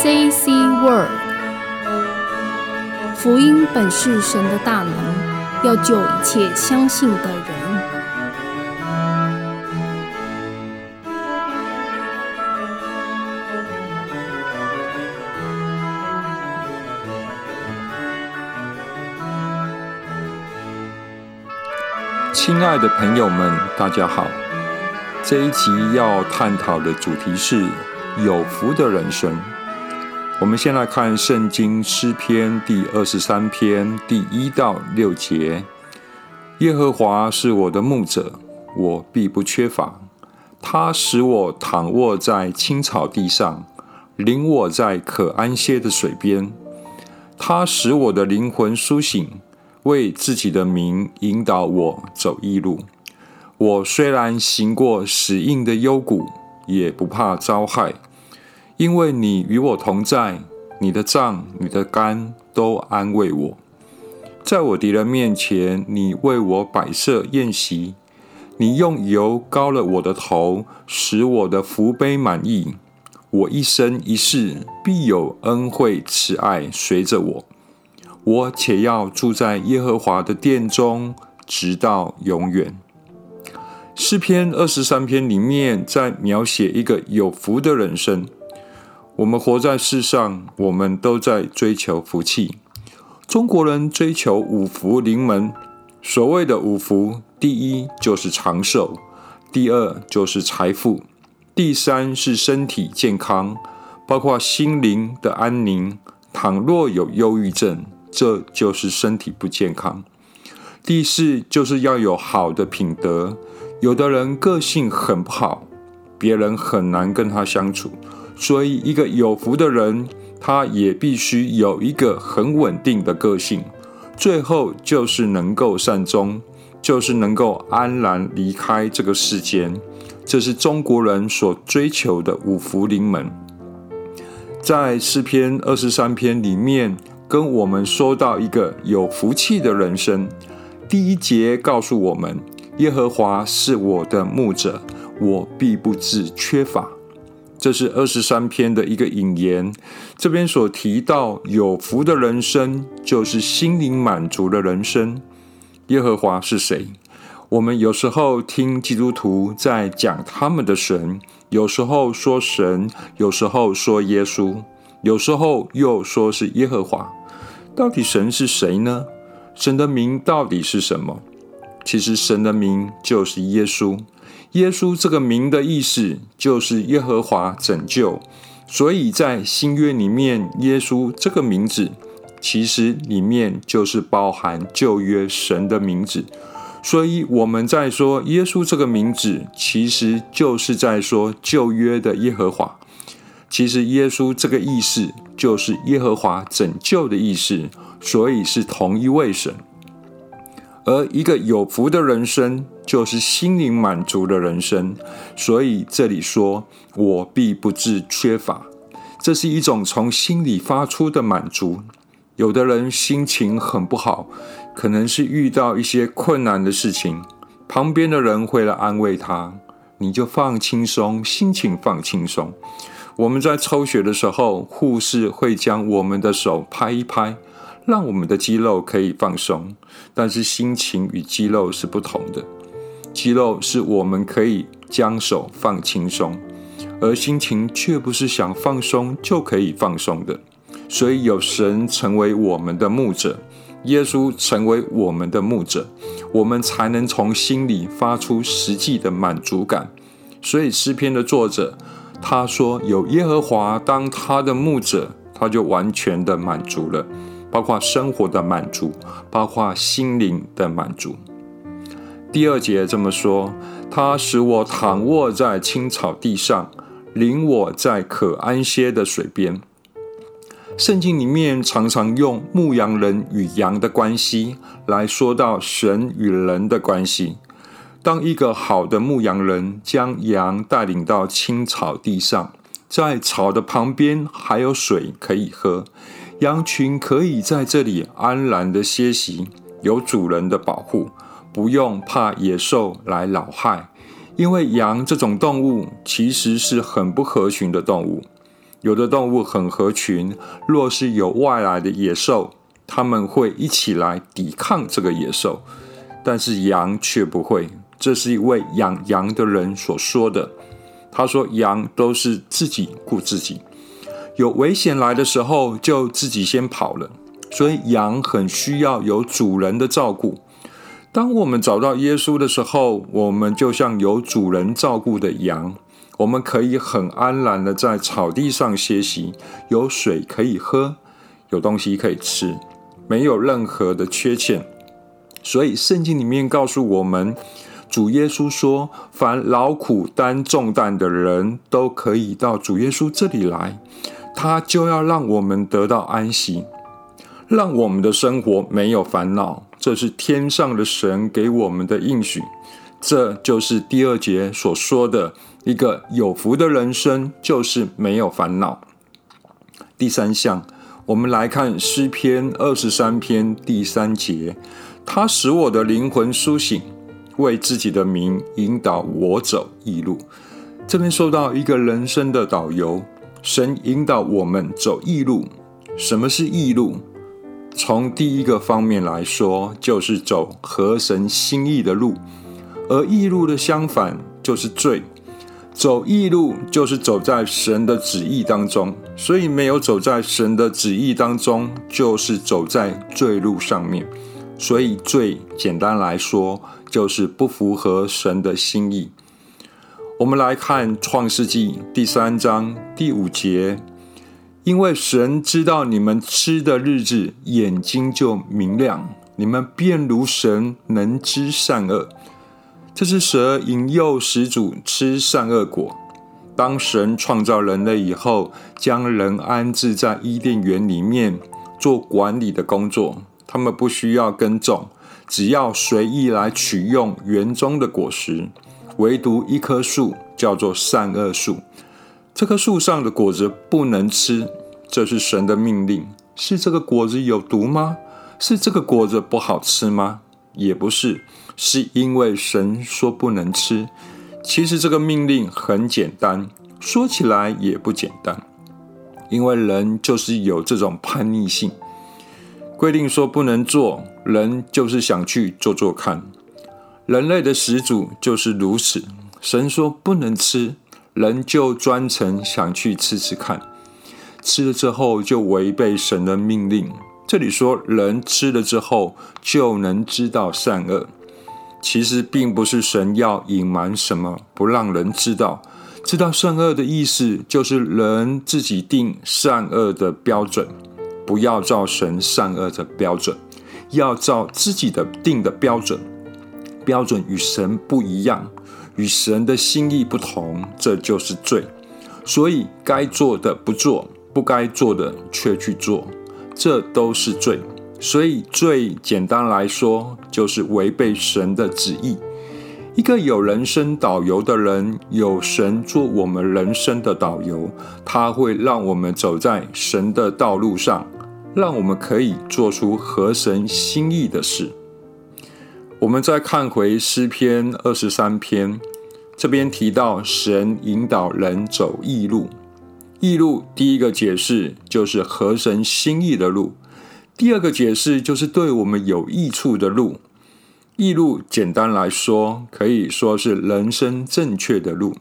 J.C. Word，福音本是神的大能，要救一切相信的人。亲爱的朋友们，大家好。这一集要探讨的主题是有福的人生。我们先来看圣经诗篇第二十三篇第一到六节：耶和华是我的牧者，我必不缺乏。他使我躺卧在青草地上，领我在可安歇的水边。他使我的灵魂苏醒，为自己的名引导我走义路。我虽然行过死荫的幽谷，也不怕遭害，因为你与我同在，你的杖、你的竿都安慰我。在我敌人面前，你为我摆设宴席，你用油膏了我的头，使我的福杯满溢。我一生一世必有恩惠慈爱随着我，我且要住在耶和华的殿中，直到永远。诗篇二十三篇里面在描写一个有福的人生。我们活在世上，我们都在追求福气。中国人追求五福临门。所谓的五福，第一就是长寿，第二就是财富，第三是身体健康，包括心灵的安宁。倘若有忧郁症，这就是身体不健康。第四就是要有好的品德。有的人个性很不好，别人很难跟他相处，所以一个有福的人，他也必须有一个很稳定的个性。最后就是能够善终，就是能够安然离开这个世间。这是中国人所追求的五福临门。在诗篇二十三篇里面，跟我们说到一个有福气的人生。第一节告诉我们。耶和华是我的牧者，我必不致缺乏。这是二十三篇的一个引言。这边所提到有福的人生，就是心灵满足的人生。耶和华是谁？我们有时候听基督徒在讲他们的神，有时候说神，有时候说耶稣，有时候又说是耶和华。到底神是谁呢？神的名到底是什么？其实神的名就是耶稣，耶稣这个名的意思就是耶和华拯救，所以在新约里面，耶稣这个名字其实里面就是包含旧约神的名字，所以我们在说耶稣这个名字，其实就是在说旧约的耶和华。其实耶稣这个意思就是耶和华拯救的意思，所以是同一位神。而一个有福的人生，就是心灵满足的人生。所以这里说，我必不致缺乏，这是一种从心里发出的满足。有的人心情很不好，可能是遇到一些困难的事情，旁边的人会来安慰他，你就放轻松，心情放轻松。我们在抽血的时候，护士会将我们的手拍一拍。让我们的肌肉可以放松，但是心情与肌肉是不同的。肌肉是我们可以将手放轻松，而心情却不是想放松就可以放松的。所以有神成为我们的牧者，耶稣成为我们的牧者，我们才能从心里发出实际的满足感。所以诗篇的作者他说：“有耶和华当他的牧者，他就完全的满足了。”包括生活的满足，包括心灵的满足。第二节这么说：他使我躺卧在青草地上，领我在可安歇的水边。圣经里面常常用牧羊人与羊的关系来说到神与人的关系。当一个好的牧羊人将羊带领到青草地上，在草的旁边还有水可以喝。羊群可以在这里安然的歇息，有主人的保护，不用怕野兽来扰害。因为羊这种动物其实是很不合群的动物，有的动物很合群，若是有外来的野兽，他们会一起来抵抗这个野兽。但是羊却不会。这是一位养羊的人所说的。他说：“羊都是自己顾自己，有危险来的时候就自己先跑了。所以羊很需要有主人的照顾。当我们找到耶稣的时候，我们就像有主人照顾的羊。”我们可以很安然的在草地上歇息，有水可以喝，有东西可以吃，没有任何的缺欠。所以圣经里面告诉我们，主耶稣说：“凡劳苦担重担的人都可以到主耶稣这里来，他就要让我们得到安息，让我们的生活没有烦恼。这是天上的神给我们的应许。这就是第二节所说的。”一个有福的人生就是没有烦恼。第三项，我们来看诗篇二十三篇第三节，他使我的灵魂苏醒，为自己的名引导我走义路。这边说到一个人生的导游，神引导我们走义路。什么是义路？从第一个方面来说，就是走合神心意的路，而义路的相反就是罪。走义路就是走在神的旨意当中，所以没有走在神的旨意当中，就是走在罪路上面。所以罪，简单来说，就是不符合神的心意。我们来看创世纪第三章第五节，因为神知道你们吃的日子，眼睛就明亮，你们便如神，能知善恶。这是蛇引诱始祖吃善恶果。当神创造人类以后，将人安置在伊甸园里面做管理的工作，他们不需要耕种，只要随意来取用园中的果实。唯独一棵树叫做善恶树，这棵树上的果子不能吃，这是神的命令。是这个果子有毒吗？是这个果子不好吃吗？也不是。是因为神说不能吃。其实这个命令很简单，说起来也不简单。因为人就是有这种叛逆性，规定说不能做，人就是想去做做看。人类的始祖就是如此。神说不能吃，人就专程想去吃吃看，吃了之后就违背神的命令。这里说人吃了之后就能知道善恶。其实并不是神要隐瞒什么，不让人知道。知道善恶的意思，就是人自己定善恶的标准，不要照神善恶的标准，要照自己的定的标准。标准与神不一样，与神的心意不同，这就是罪。所以该做的不做，不该做的却去做，这都是罪。所以，最简单来说，就是违背神的旨意。一个有人生导游的人，有神做我们人生的导游，他会让我们走在神的道路上，让我们可以做出合神心意的事。我们再看回诗篇二十三篇，这边提到神引导人走义路。义路第一个解释就是合神心意的路。第二个解释就是对我们有益处的路，义路简单来说，可以说是人生正确的路。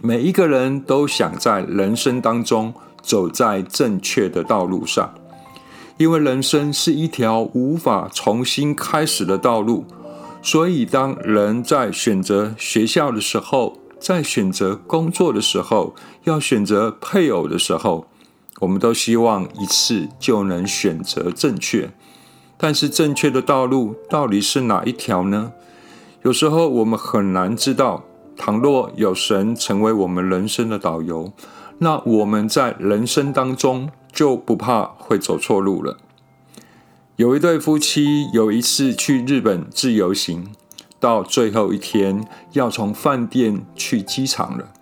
每一个人都想在人生当中走在正确的道路上，因为人生是一条无法重新开始的道路。所以，当人在选择学校的时候，在选择工作的时候，要选择配偶的时候。我们都希望一次就能选择正确，但是正确的道路到底是哪一条呢？有时候我们很难知道。倘若有神成为我们人生的导游，那我们在人生当中就不怕会走错路了。有一对夫妻有一次去日本自由行，到最后一天要从饭店去机场了。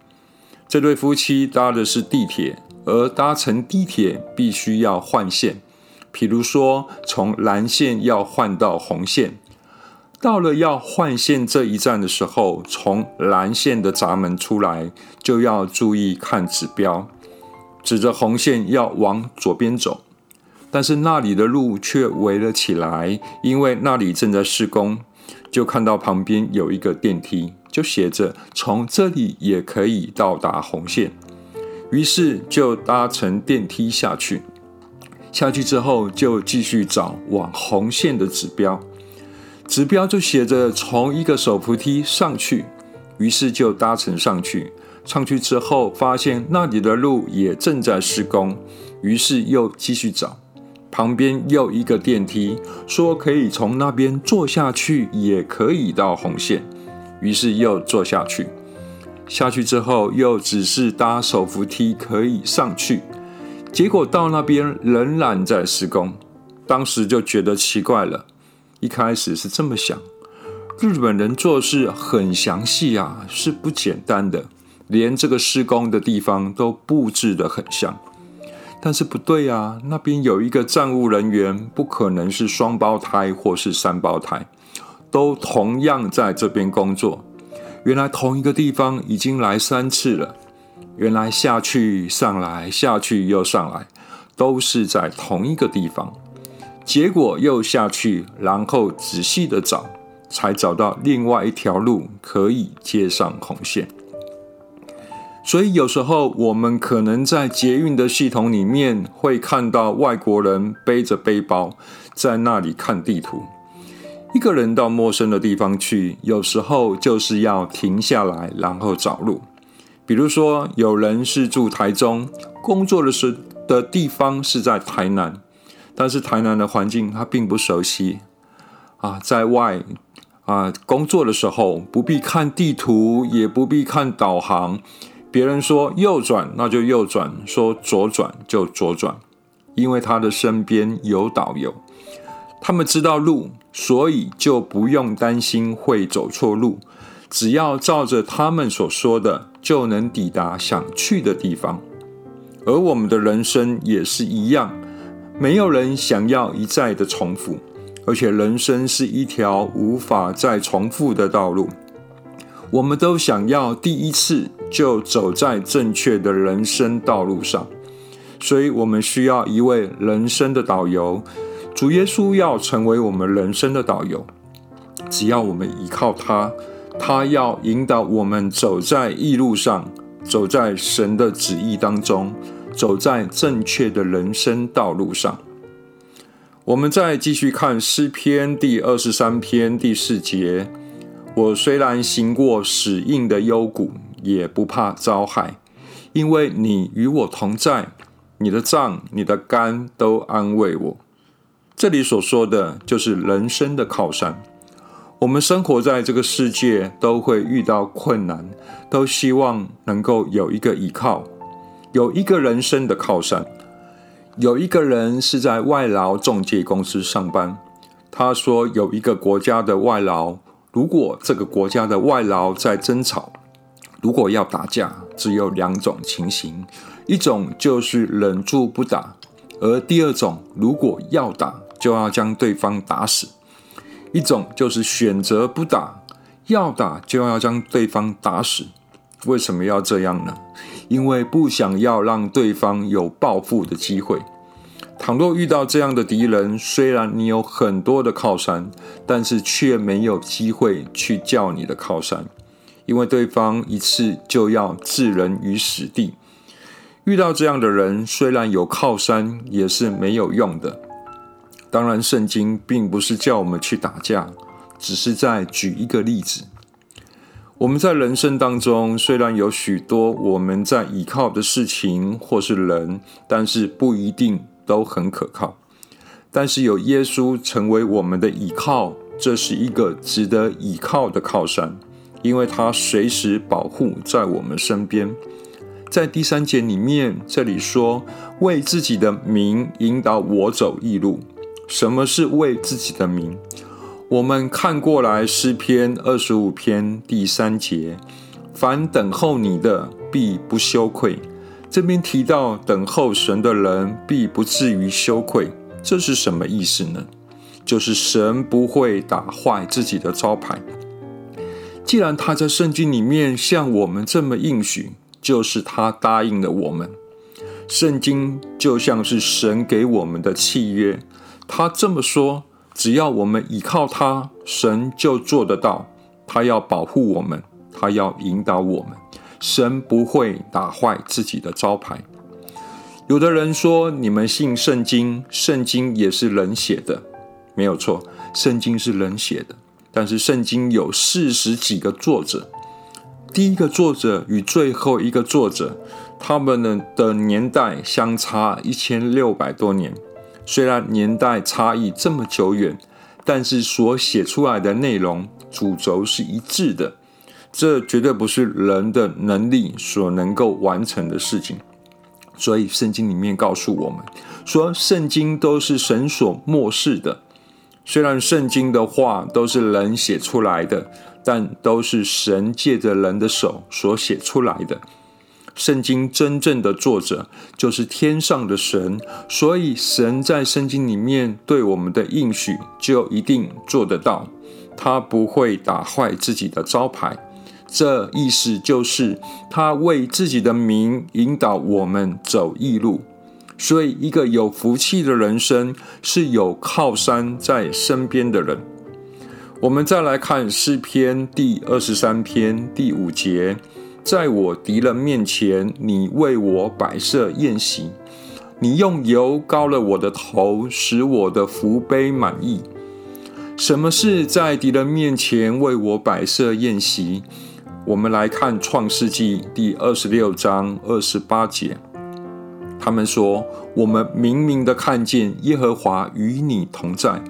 这对夫妻搭的是地铁。而搭乘地铁必须要换线，譬如说从蓝线要换到红线，到了要换线这一站的时候，从蓝线的闸门出来就要注意看指标。指着红线要往左边走，但是那里的路却围了起来，因为那里正在施工。就看到旁边有一个电梯，就写着从这里也可以到达红线。于是就搭乘电梯下去。下去之后就继续找往红线的指标，指标就写着从一个手扶梯上去。于是就搭乘上去。上去之后发现那里的路也正在施工，于是又继续找。旁边又一个电梯，说可以从那边坐下去，也可以到红线。于是又坐下去，下去之后又只是搭手扶梯可以上去。结果到那边仍然在施工，当时就觉得奇怪了。一开始是这么想：日本人做事很详细啊，是不简单的，连这个施工的地方都布置得很像。但是不对啊，那边有一个站务人员，不可能是双胞胎或是三胞胎，都同样在这边工作。原来同一个地方已经来三次了，原来下去上来下去又上来，都是在同一个地方。结果又下去，然后仔细的找，才找到另外一条路可以接上红线。所以有时候我们可能在捷运的系统里面会看到外国人背着背包在那里看地图。一个人到陌生的地方去，有时候就是要停下来，然后找路。比如说，有人是住台中，工作的时的地方是在台南，但是台南的环境他并不熟悉啊，在外啊工作的时候不必看地图，也不必看导航。别人说右转，那就右转；说左转就左转，因为他的身边有导游，他们知道路，所以就不用担心会走错路。只要照着他们所说的，就能抵达想去的地方。而我们的人生也是一样，没有人想要一再的重复，而且人生是一条无法再重复的道路。我们都想要第一次就走在正确的人生道路上，所以我们需要一位人生的导游。主耶稣要成为我们人生的导游，只要我们依靠他，他要引导我们走在义路上，走在神的旨意当中，走在正确的人生道路上。我们再继续看诗篇第二十三篇第四节。我虽然行过死荫的幽谷，也不怕遭害，因为你与我同在，你的杖、你的肝都安慰我。这里所说的就是人生的靠山。我们生活在这个世界，都会遇到困难，都希望能够有一个依靠，有一个人生的靠山。有一个人是在外劳中介公司上班，他说有一个国家的外劳。如果这个国家的外劳在争吵，如果要打架，只有两种情形：一种就是忍住不打，而第二种，如果要打，就要将对方打死；一种就是选择不打，要打就要将对方打死。为什么要这样呢？因为不想要让对方有报复的机会。倘若遇到这样的敌人，虽然你有很多的靠山，但是却没有机会去叫你的靠山，因为对方一次就要置人于死地。遇到这样的人，虽然有靠山，也是没有用的。当然，圣经并不是叫我们去打架，只是在举一个例子。我们在人生当中，虽然有许多我们在依靠的事情或是人，但是不一定。都很可靠，但是有耶稣成为我们的依靠，这是一个值得依靠的靠山，因为他随时保护在我们身边。在第三节里面，这里说为自己的名引导我走义路。什么是为自己的名？我们看过来诗篇二十五篇第三节，凡等候你的，必不羞愧。这边提到等候神的人必不至于羞愧，这是什么意思呢？就是神不会打坏自己的招牌。既然他在圣经里面向我们这么应许，就是他答应了我们。圣经就像是神给我们的契约，他这么说：只要我们依靠他，神就做得到。他要保护我们，他要引导我们，神不会打坏自己的招牌。有的人说，你们信圣经，圣经也是人写的，没有错，圣经是人写的。但是圣经有四十几个作者，第一个作者与最后一个作者，他们的的年代相差一千六百多年。虽然年代差异这么久远，但是所写出来的内容主轴是一致的。这绝对不是人的能力所能够完成的事情。所以圣经里面告诉我们说，圣经都是神所漠视的。虽然圣经的话都是人写出来的，但都是神借着人的手所写出来的。圣经真正的作者就是天上的神，所以神在圣经里面对我们的应许就一定做得到，他不会打坏自己的招牌。这意思就是他为自己的名引导我们走义路。所以，一个有福气的人生是有靠山在身边的人。我们再来看诗篇第二十三篇第五节：在我敌人面前，你为我摆设宴席，你用油膏了我的头，使我的福杯满意。什么是在敌人面前为我摆设宴席？我们来看创世纪第二十六章二十八节。他们说：“我们明明的看见耶和华与你同在，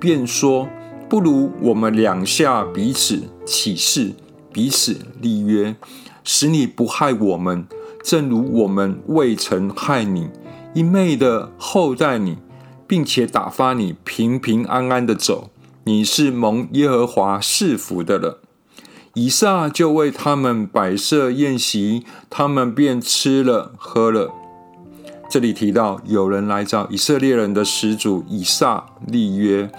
便说：不如我们两下彼此起誓，彼此立约，使你不害我们，正如我们未曾害你，一昧的厚待你，并且打发你平平安安的走。你是蒙耶和华赐福的了。”以撒就为他们摆设宴席，他们便吃了喝了。这里提到有人来找以色列人的始祖以撒立约，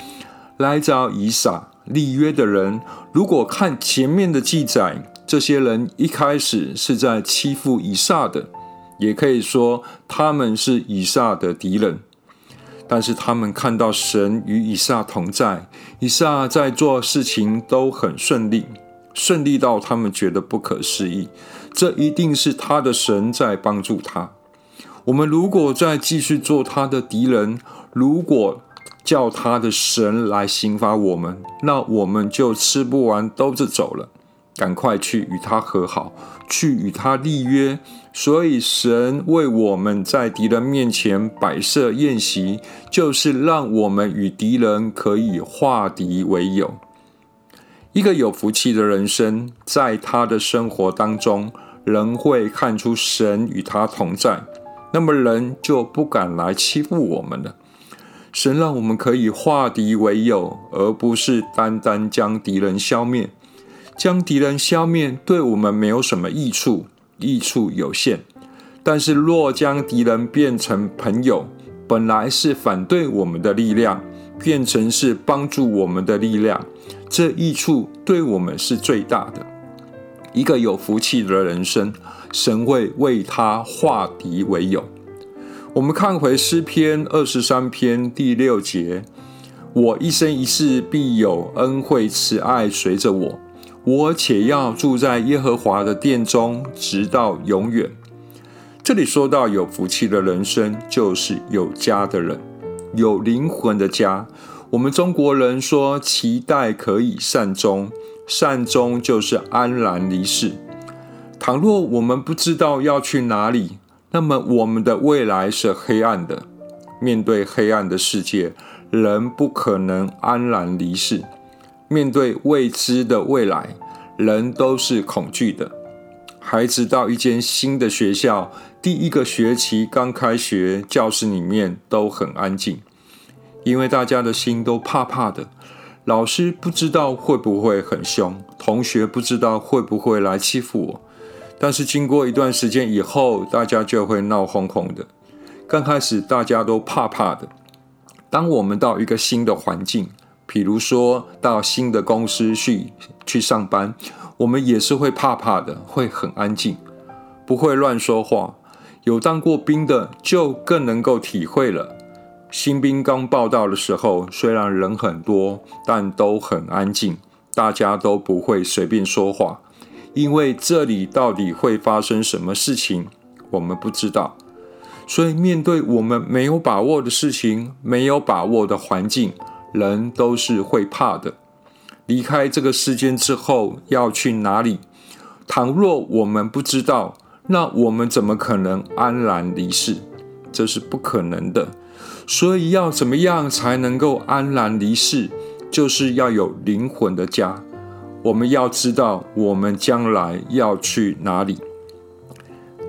来找以撒立约的人，如果看前面的记载，这些人一开始是在欺负以撒的，也可以说他们是以撒的敌人。但是他们看到神与以撒同在，以撒在做事情都很顺利，顺利到他们觉得不可思议。这一定是他的神在帮助他。我们如果再继续做他的敌人，如果叫他的神来刑罚我们，那我们就吃不完兜着走了。赶快去与他和好，去与他立约。所以神为我们在敌人面前摆设宴席，就是让我们与敌人可以化敌为友。一个有福气的人生，在他的生活当中，人会看出神与他同在。那么人就不敢来欺负我们了。神让我们可以化敌为友，而不是单单将敌人消灭。将敌人消灭对我们没有什么益处，益处有限。但是若将敌人变成朋友，本来是反对我们的力量，变成是帮助我们的力量，这益处对我们是最大的。一个有福气的人生。神会为他化敌为友。我们看回诗篇二十三篇第六节：“我一生一世必有恩惠慈爱随着我，我且要住在耶和华的殿中，直到永远。”这里说到有福气的人生，就是有家的人，有灵魂的家。我们中国人说：“期待可以善终，善终就是安然离世。”倘若我们不知道要去哪里，那么我们的未来是黑暗的。面对黑暗的世界，人不可能安然离世。面对未知的未来，人都是恐惧的。孩子到一间新的学校，第一个学期刚开学，教室里面都很安静，因为大家的心都怕怕的。老师不知道会不会很凶，同学不知道会不会来欺负我。但是经过一段时间以后，大家就会闹哄哄的。刚开始大家都怕怕的。当我们到一个新的环境，比如说到新的公司去去上班，我们也是会怕怕的，会很安静，不会乱说话，有当过兵的就更能够体会了。新兵刚报道的时候，虽然人很多，但都很安静，大家都不会随便说话，因为这里到底会发生什么事情，我们不知道。所以，面对我们没有把握的事情、没有把握的环境，人都是会怕的。离开这个世间之后要去哪里？倘若我们不知道，那我们怎么可能安然离世？这是不可能的。所以要怎么样才能够安然离世？就是要有灵魂的家。我们要知道我们将来要去哪里。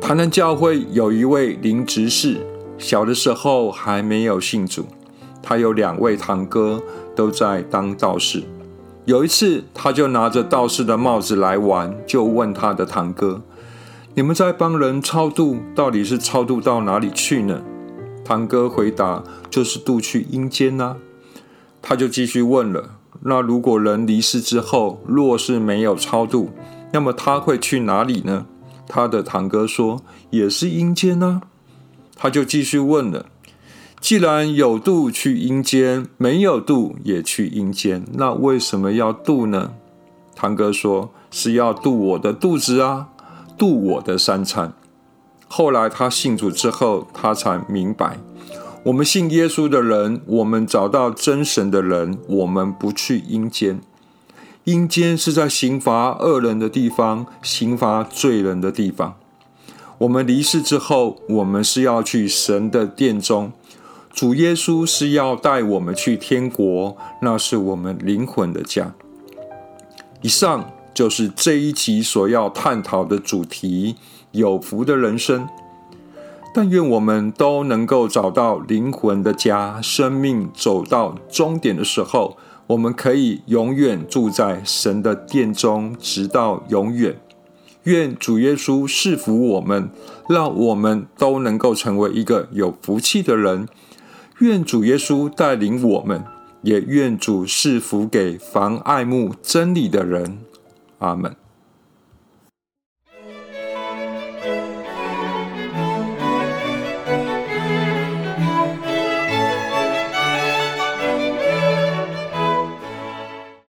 台南教会有一位林执事，小的时候还没有信主，他有两位堂哥都在当道士。有一次，他就拿着道士的帽子来玩，就问他的堂哥：“你们在帮人超度，到底是超度到哪里去呢？”堂哥回答：“就是渡去阴间呐。”他就继续问了：“那如果人离世之后，若是没有超度，那么他会去哪里呢？”他的堂哥说：“也是阴间呐。”他就继续问了：“既然有度去阴间，没有度也去阴间，那为什么要度呢？”堂哥说：“是要度我的肚子啊，度我的三餐。”后来他信主之后，他才明白，我们信耶稣的人，我们找到真神的人，我们不去阴间。阴间是在刑罚恶人的地方，刑罚罪人的地方。我们离世之后，我们是要去神的殿中，主耶稣是要带我们去天国，那是我们灵魂的家。以上就是这一集所要探讨的主题。有福的人生，但愿我们都能够找到灵魂的家。生命走到终点的时候，我们可以永远住在神的殿中，直到永远。愿主耶稣赐福我们，让我们都能够成为一个有福气的人。愿主耶稣带领我们，也愿主赐福给凡爱慕真理的人。阿门。